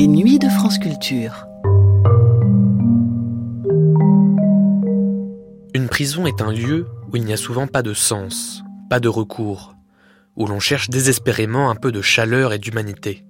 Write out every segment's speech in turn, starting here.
Les nuits de France Culture. Une prison est un lieu où il n'y a souvent pas de sens, pas de recours, où l'on cherche désespérément un peu de chaleur et d'humanité.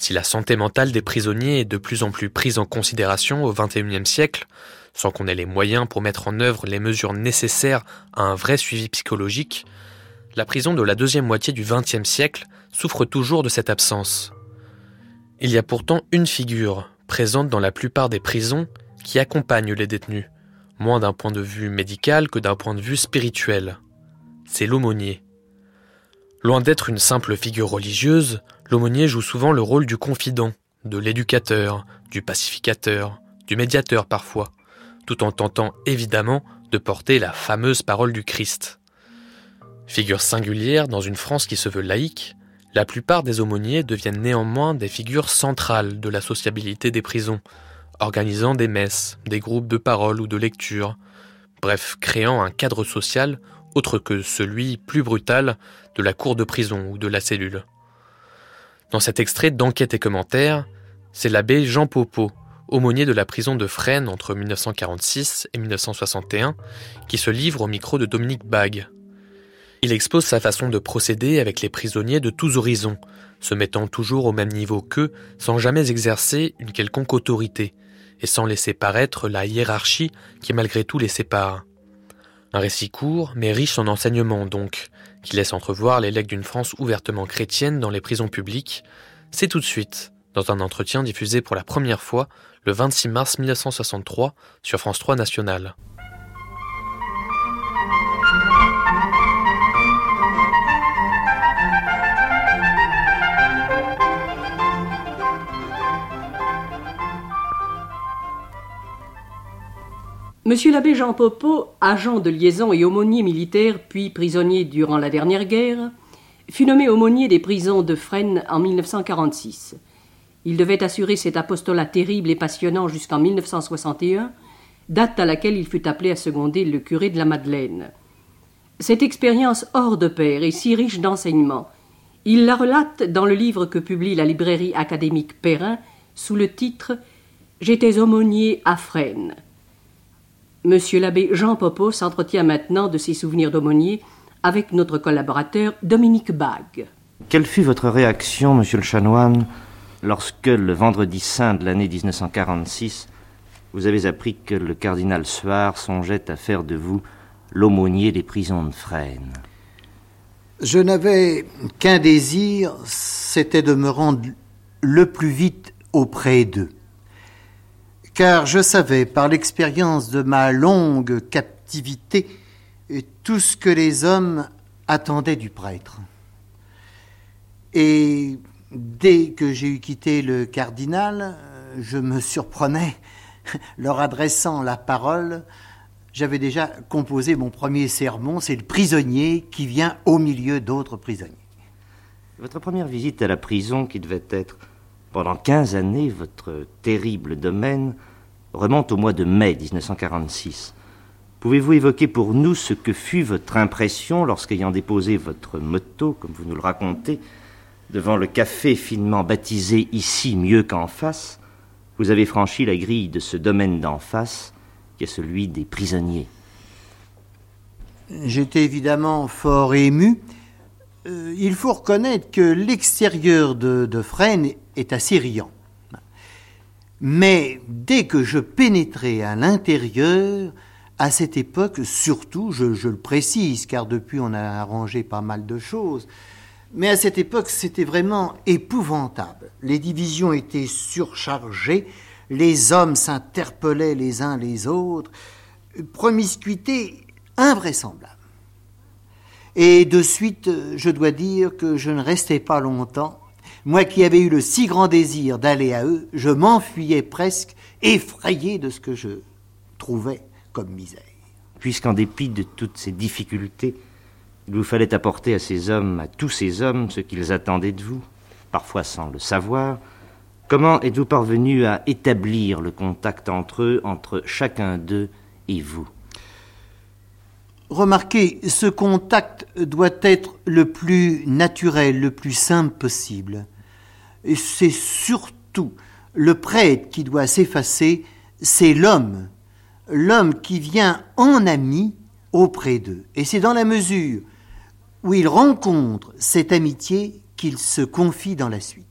Si la santé mentale des prisonniers est de plus en plus prise en considération au XXIe siècle, sans qu'on ait les moyens pour mettre en œuvre les mesures nécessaires à un vrai suivi psychologique, la prison de la deuxième moitié du XXe siècle souffre toujours de cette absence. Il y a pourtant une figure, présente dans la plupart des prisons, qui accompagne les détenus, moins d'un point de vue médical que d'un point de vue spirituel. C'est l'aumônier. Loin d'être une simple figure religieuse, l'aumônier joue souvent le rôle du confident, de l'éducateur, du pacificateur, du médiateur parfois, tout en tentant évidemment de porter la fameuse parole du Christ. Figure singulière dans une France qui se veut laïque, la plupart des aumôniers deviennent néanmoins des figures centrales de la sociabilité des prisons, organisant des messes, des groupes de parole ou de lecture, bref, créant un cadre social autre que celui plus brutal de la cour de prison ou de la cellule. Dans cet extrait d'enquête et commentaires, c'est l'abbé Jean Popeau, aumônier de la prison de Fresnes entre 1946 et 1961, qui se livre au micro de Dominique Bague, il expose sa façon de procéder avec les prisonniers de tous horizons, se mettant toujours au même niveau qu'eux, sans jamais exercer une quelconque autorité, et sans laisser paraître la hiérarchie qui malgré tout les sépare. Un récit court, mais riche en enseignements donc, qui laisse entrevoir les legs d'une France ouvertement chrétienne dans les prisons publiques, c'est tout de suite, dans un entretien diffusé pour la première fois le 26 mars 1963 sur France 3 National. Monsieur l'abbé Jean Popeau, agent de liaison et aumônier militaire, puis prisonnier durant la dernière guerre, fut nommé aumônier des prisons de Fresnes en 1946. Il devait assurer cet apostolat terrible et passionnant jusqu'en 1961, date à laquelle il fut appelé à seconder le curé de la Madeleine. Cette expérience hors de pair est si riche d'enseignements. Il la relate dans le livre que publie la librairie académique Perrin sous le titre J'étais aumônier à Fresnes. Monsieur l'abbé Jean Popeau s'entretient maintenant de ses souvenirs d'aumônier avec notre collaborateur Dominique Bague. Quelle fut votre réaction, monsieur le chanoine, lorsque, le vendredi saint de l'année 1946, vous avez appris que le cardinal Suard songeait à faire de vous l'aumônier des prisons de Fresnes? Je n'avais qu'un désir, c'était de me rendre le plus vite auprès d'eux car je savais par l'expérience de ma longue captivité tout ce que les hommes attendaient du prêtre. Et dès que j'ai eu quitté le cardinal, je me surprenais, leur adressant la parole, j'avais déjà composé mon premier sermon, c'est le prisonnier qui vient au milieu d'autres prisonniers. Votre première visite à la prison, qui devait être pendant quinze années, votre terrible domaine remonte au mois de mai 1946. Pouvez-vous évoquer pour nous ce que fut votre impression lorsqu'ayant déposé votre moto, comme vous nous le racontez, devant le café finement baptisé ici mieux qu'en face, vous avez franchi la grille de ce domaine d'en face, qui est celui des prisonniers J'étais évidemment fort ému. Euh, il faut reconnaître que l'extérieur de, de Fresnes est assez riant. Mais dès que je pénétrais à l'intérieur, à cette époque, surtout, je, le précise, car depuis on a arrangé pas mal de choses, mais à cette époque, c'était vraiment épouvantable. Les divisions étaient surchargées, les hommes s'interpellaient les uns les autres, promiscuité invraisemblable. Et de suite, je dois dire que je ne restais pas longtemps. Moi qui avais eu le si grand désir d'aller à eux, je m'enfuyais presque, effrayé de ce que je trouvais comme misère. Puisqu'en dépit de toutes ces difficultés, il vous fallait apporter à ces hommes, à tous ces hommes, ce qu'ils attendaient de vous, parfois sans le savoir, comment êtes-vous parvenu à établir le contact entre eux, entre chacun d'eux et vous? Remarquez, ce contact doit être le plus naturel, le plus simple possible. Et c'est surtout le prêtre qui doit s'effacer, c'est l'homme, l'homme qui vient en ami auprès d'eux. Et c'est dans la mesure où il rencontre cette amitié qu'il se confie dans la suite.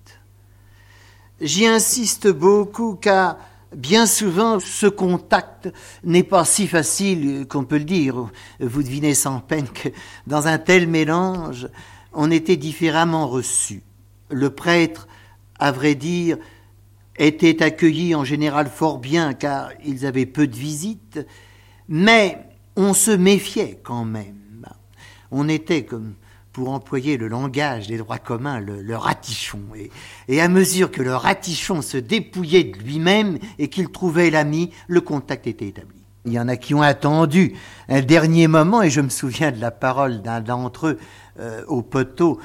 J'y insiste beaucoup car Bien souvent, ce contact n'est pas si facile qu'on peut le dire. Vous devinez sans peine que dans un tel mélange, on était différemment reçu. Le prêtre, à vrai dire, était accueilli en général fort bien car ils avaient peu de visites, mais on se méfiait quand même. On était comme pour employer le langage des droits communs, le, ratichon. Et, et, à mesure que le ratichon se dépouillait de lui-même et qu'il trouvait l'ami, le contact était établi. Il y en a qui ont attendu un dernier moment, et je me souviens de la parole d'un d'entre eux euh, au poteau.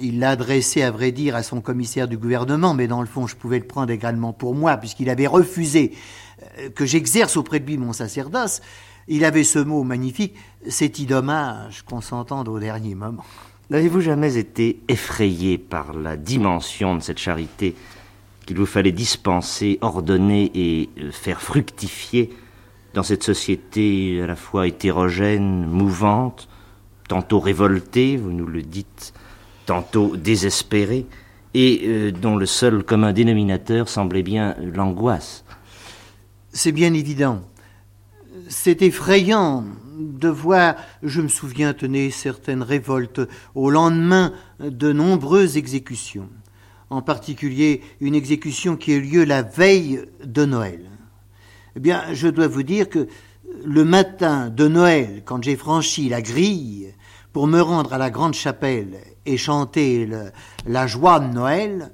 Il l'a adressé, à vrai dire, à son commissaire du gouvernement, mais dans le fond, je pouvais le prendre également pour moi, puisqu'il avait refusé euh, que j'exerce auprès de lui mon sacerdoce. Il avait ce mot magnifique, c'est dommage qu'on s'entende au dernier moment. N'avez-vous jamais été effrayé par la dimension de cette charité qu'il vous fallait dispenser, ordonner et euh, faire fructifier dans cette société à la fois hétérogène, mouvante, tantôt révoltée, vous nous le dites, tantôt désespérée, et euh, dont le seul commun dénominateur semblait bien l'angoisse. C'est bien évident. C'est effrayant de voir, je me souviens, tenez, certaines révoltes au lendemain de nombreuses exécutions, en particulier une exécution qui a eu lieu la veille de Noël. Eh bien, je dois vous dire que le matin de Noël, quand j'ai franchi la grille pour me rendre à la grande chapelle et chanter la joie de Noël,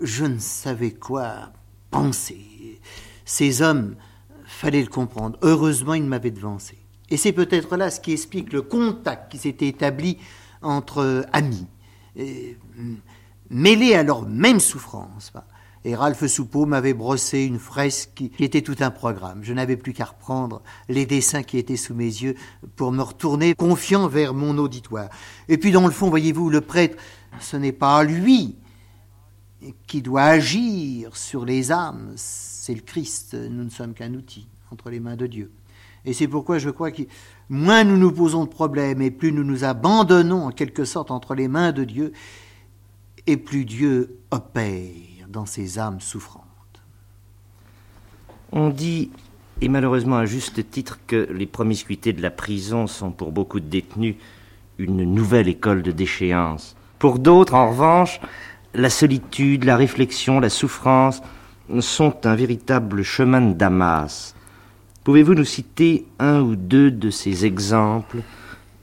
je ne savais quoi penser. Ces hommes Fallait le comprendre. Heureusement, il m'avait devancé. Et c'est peut-être là ce qui explique le contact qui s'était établi entre amis, mm, mêlés à leur même souffrance. Et Ralph Soupeau m'avait brossé une fresque qui, était tout un programme. Je n'avais plus qu'à reprendre les dessins qui étaient sous mes yeux pour me retourner confiant vers mon auditoire. Et puis dans le fond, voyez-vous, le prêtre, ce n'est pas lui qui doit agir sur les âmes, c'est le Christ, nous ne sommes qu'un outil entre les mains de Dieu. Et c'est pourquoi je crois que moins nous nous posons de problèmes et plus nous nous abandonnons en quelque sorte entre les mains de Dieu, et plus Dieu opère dans ces âmes souffrantes. On dit, et malheureusement à juste titre, que les promiscuités de la prison sont pour beaucoup de détenus une nouvelle école de déchéance. Pour d'autres, en revanche, la solitude, la réflexion, la souffrance, sont un véritable chemin de Damas. Pouvez-vous nous citer un ou deux de ces exemples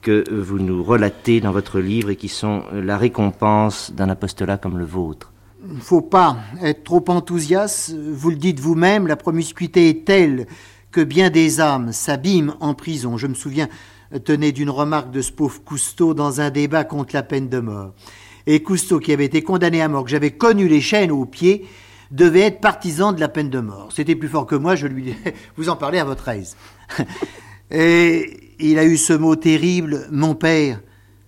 que vous nous relatez dans votre livre et qui sont la récompense d'un apostolat comme le vôtre? Il ne faut pas être trop enthousiaste. Vous le dites vous-même, la promiscuité est telle que bien des âmes s'abîment en prison. Je me souviens, tenez, d'une remarque de ce pauvre Cousteau dans un débat contre la peine de mort. Et Cousteau, qui avait été condamné à mort, que j'avais connu les chaînes aux pieds, devait être partisan de la peine de mort. C'était plus fort que moi, je lui vous en parlez à votre aise. Et il a eu ce mot terrible, mon père,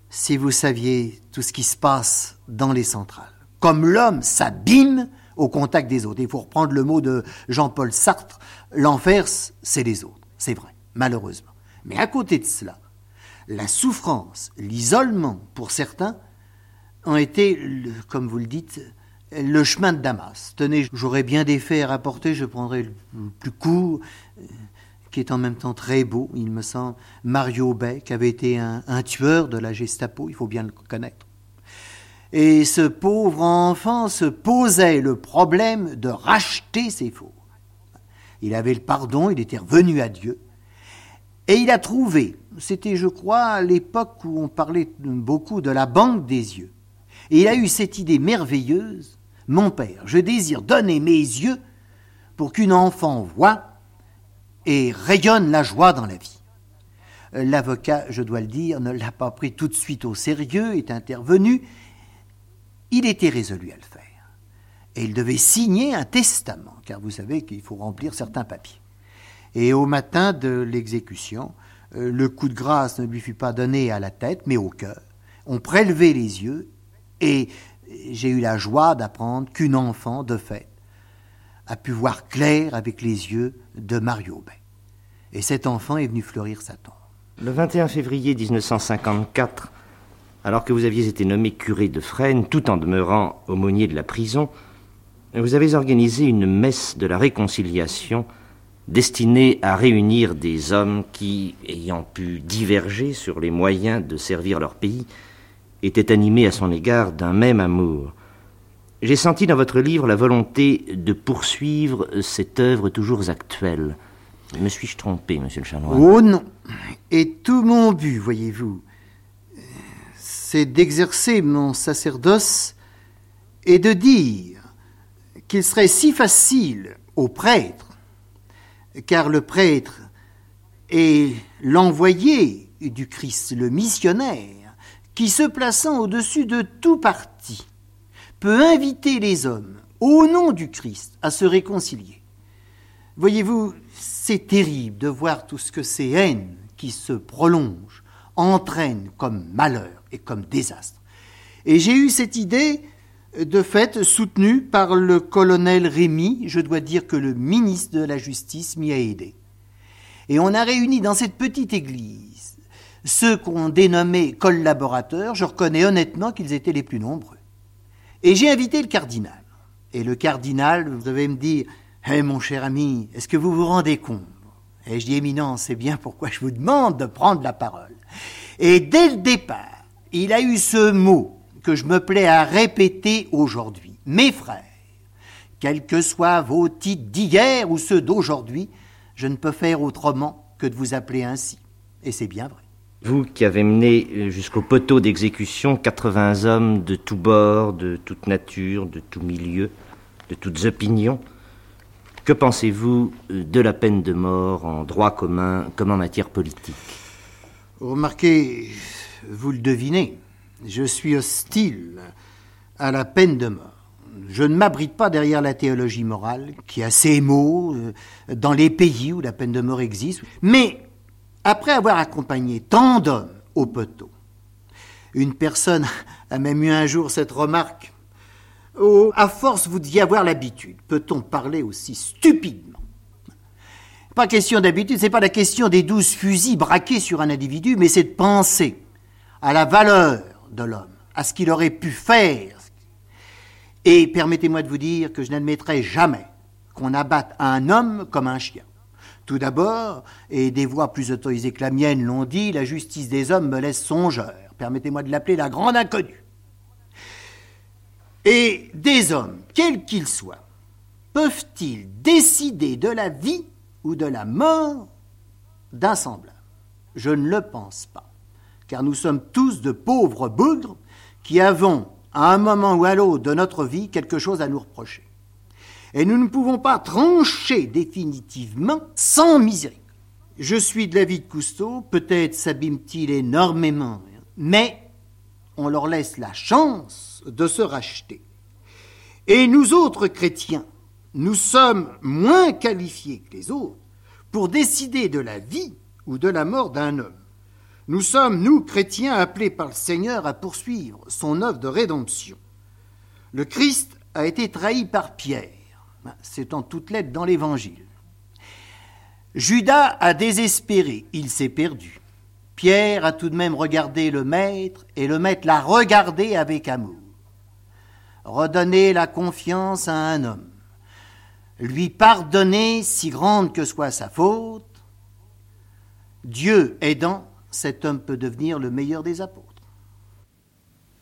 si vous saviez tout ce qui se passe dans les centrales. Comme l'homme s'abîme au contact des autres. Il faut reprendre le mot de Jean-Paul Sartre, l'enfer, c'est les autres. C'est vrai, malheureusement. Mais à côté de cela, la souffrance, l'isolement, pour certains, ont été, comme vous le dites, le chemin de Damas. Tenez, j'aurais bien des faits à rapporter, je prendrai le plus court, euh, qui est en même temps très beau, il me semble. Mario Beck avait été un, tueur de la Gestapo, il faut bien le connaître. Et ce pauvre enfant se posait le problème de racheter ses faux. Il avait le pardon, il était revenu à Dieu. Et il a trouvé, c'était je crois l'époque où on parlait beaucoup de la banque des yeux. Et il a eu cette idée merveilleuse, mon père, je désire donner mes yeux pour qu'une enfant voie et rayonne la joie dans la vie. L'avocat, je dois le dire, ne l'a pas pris tout de suite au sérieux, est intervenu. Il était résolu à le faire. Et il devait signer un testament, car vous savez qu'il faut remplir certains papiers. Et au matin de l'exécution, euh, le coup de grâce ne lui fut pas donné à la tête, mais au cœur. On prélevait les yeux, et j'ai eu la joie d'apprendre qu'une enfant, de fait, a pu voir clair avec les yeux de Mario Bay. Et cet enfant est venu fleurir sa tombe. Le 21 février 1954, alors que vous aviez été nommé curé de Fresnes, tout en demeurant aumônier de la prison, vous avez organisé une messe de la réconciliation destinée à réunir des hommes qui, ayant pu diverger sur les moyens de servir leur pays, étaient animés à son égard d'un même amour. J'ai senti dans votre livre la volonté de poursuivre cette œuvre toujours actuelle. Me suis-je trompé, monsieur le chanoine? Oh non Et tout mon but, voyez-vous, c'est d'exercer mon sacerdoce et de dire qu'il serait si facile au prêtre, car le prêtre est l'envoyé du Christ, le missionnaire, qui se plaçant au-dessus de tout parti, peut inviter les hommes, au nom du Christ, à se réconcilier. Voyez-vous, c'est terrible de voir tout ce que ces haines qui se prolongent entraînent comme malheur et comme désastre. Et j'ai eu cette idée, de fait, soutenue par le colonel Rémy, je dois dire que le ministre de la Justice m'y a aidé. Et on a réuni dans cette petite église ceux qu'on dénommait collaborateurs, je reconnais honnêtement qu'ils étaient les plus nombreux. Et j'ai invité le cardinal. Et le cardinal, vous devez me dire, eh mon cher ami, est-ce que vous vous rendez compte Et je dis, éminent, c'est bien pourquoi je vous demande de prendre la parole. Et dès le départ, il a eu ce mot que je me plais à répéter aujourd'hui. Mes frères, quels que soient vos titres d'hier ou ceux d'aujourd'hui, je ne peux faire autrement que de vous appeler ainsi. Et c'est bien vrai. Vous qui avez mené jusqu'au poteau d'exécution 80 hommes de tous bords, de toute nature, de tout milieu, de toutes opinions, que pensez-vous euh, de la peine de mort en droit commun comme en matière politique? Remarquez, vous le devinez, je suis hostile à la peine de mort. Je ne m'abrite pas derrière la théologie morale, qui a ses mots euh, dans les pays où la peine de mort existe. Mais, après avoir accompagné tant d'hommes au poteau, une personne a même eu un jour cette remarque Oh, à force, vous y avoir l'habitude. Peut-on parler aussi stupidement? Pas question d'habitude, c'est pas la question des douze fusils braqués sur un individu, mais c'est de penser à la valeur de l'homme, à ce qu'il aurait pu faire. Et permettez-moi de vous dire que je n'admettrai jamais qu'on abatte un homme comme un chien. Tout d'abord, et des voix plus autorisées que la mienne l'ont dit, la justice des hommes me laisse songeur. Permettez-moi de l'appeler la grande inconnue. Et des hommes, quels qu'ils soient, peuvent-ils décider de la vie ou de la mort d'un semblable? Je ne le pense pas, car nous sommes tous de pauvres bougres qui avons, à un moment ou à l'autre de notre vie, quelque chose à nous reprocher. Et nous ne pouvons pas trancher définitivement sans miséricorde. Je suis de l'avis de Cousteau, peut-être s'abîme-t-il énormément, mais on leur laisse la chance de se racheter. Et nous autres chrétiens, nous sommes moins qualifiés que les autres pour décider de la vie ou de la mort d'un homme. Nous sommes, nous, chrétiens, appelés par le Seigneur à poursuivre son œuvre de rédemption. Le Christ a été trahi par Pierre. C'est en toutes lettres dans l'Évangile. Judas a désespéré, il s'est perdu. Pierre a tout de même regardé le Maître et le Maître l'a regardé avec amour redonner la confiance à un homme, lui pardonner si grande que soit sa faute, Dieu aidant, cet homme peut devenir le meilleur des apôtres.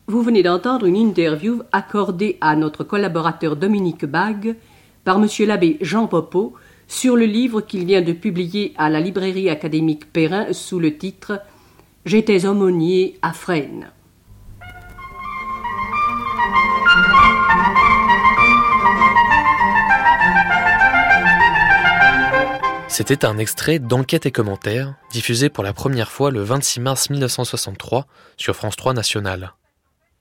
Vous venez d'entendre une interview accordée à notre collaborateur Dominique Bag par M. l'abbé Jean Popeau sur le livre qu'il vient de publier à la librairie académique Perrin sous le titre J'étais aumônier à Fresnes. C'était un extrait d'Enquête et commentaires, diffusé pour la première fois le 26 mars 1963 sur France 3 National.